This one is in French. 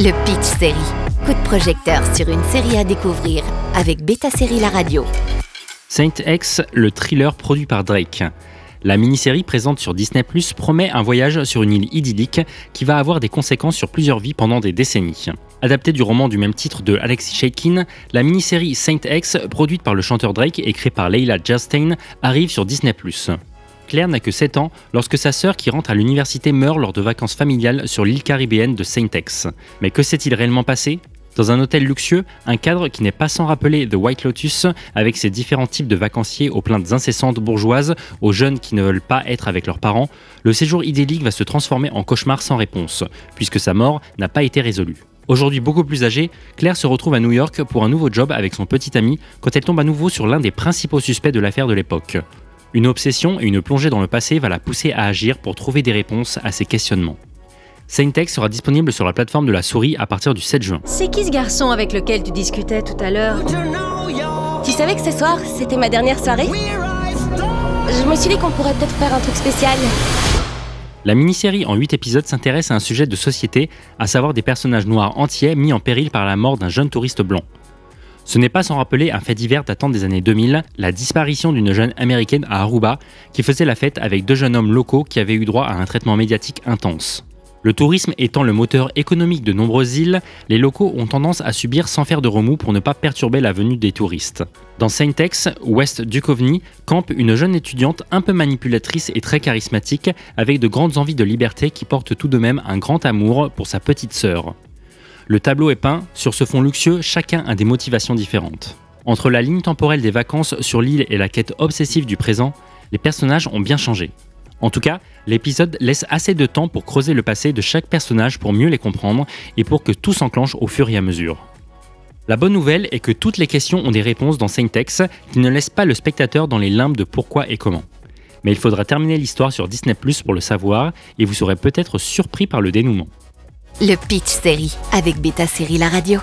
Le Pitch Série. Coup de projecteur sur une série à découvrir avec Beta Série La Radio. Saint X, le thriller produit par Drake. La mini-série présente sur Disney Plus promet un voyage sur une île idyllique qui va avoir des conséquences sur plusieurs vies pendant des décennies. Adaptée du roman du même titre de Alexis Shakin, la mini-série Saint X, produite par le chanteur Drake et créée par Leila Jastain, arrive sur Disney Plus. Claire n'a que 7 ans lorsque sa sœur qui rentre à l'université meurt lors de vacances familiales sur l'île caribéenne de Saint X. Mais que s'est-il réellement passé? Dans un hôtel luxueux, un cadre qui n'est pas sans rappeler The White Lotus, avec ses différents types de vacanciers aux plaintes incessantes bourgeoises, aux jeunes qui ne veulent pas être avec leurs parents, le séjour idyllique va se transformer en cauchemar sans réponse, puisque sa mort n'a pas été résolue. Aujourd'hui beaucoup plus âgée, Claire se retrouve à New York pour un nouveau job avec son petit ami quand elle tombe à nouveau sur l'un des principaux suspects de l'affaire de l'époque. Une obsession et une plongée dans le passé va la pousser à agir pour trouver des réponses à ses questionnements. Saintex sera disponible sur la plateforme de la souris à partir du 7 juin. C'est qui ce garçon avec lequel tu discutais tout à l'heure Tu savais que ce soir, c'était ma dernière soirée Je me suis dit qu'on pourrait peut-être faire un truc spécial. La mini-série en 8 épisodes s'intéresse à un sujet de société, à savoir des personnages noirs entiers mis en péril par la mort d'un jeune touriste blanc. Ce n'est pas sans rappeler un fait divers datant des années 2000, la disparition d'une jeune américaine à Aruba qui faisait la fête avec deux jeunes hommes locaux qui avaient eu droit à un traitement médiatique intense. Le tourisme étant le moteur économique de nombreuses îles, les locaux ont tendance à subir sans faire de remous pour ne pas perturber la venue des touristes. Dans Saint-Ex, West Duchovny, campe une jeune étudiante un peu manipulatrice et très charismatique, avec de grandes envies de liberté qui porte tout de même un grand amour pour sa petite sœur. Le tableau est peint, sur ce fond luxueux, chacun a des motivations différentes. Entre la ligne temporelle des vacances sur l'île et la quête obsessive du présent, les personnages ont bien changé. En tout cas, l'épisode laisse assez de temps pour creuser le passé de chaque personnage pour mieux les comprendre et pour que tout s'enclenche au fur et à mesure. La bonne nouvelle est que toutes les questions ont des réponses dans Saint-Ex qui ne laissent pas le spectateur dans les limbes de pourquoi et comment. Mais il faudra terminer l'histoire sur Disney Plus pour le savoir et vous serez peut-être surpris par le dénouement. Le Pitch Série avec Beta Série La Radio.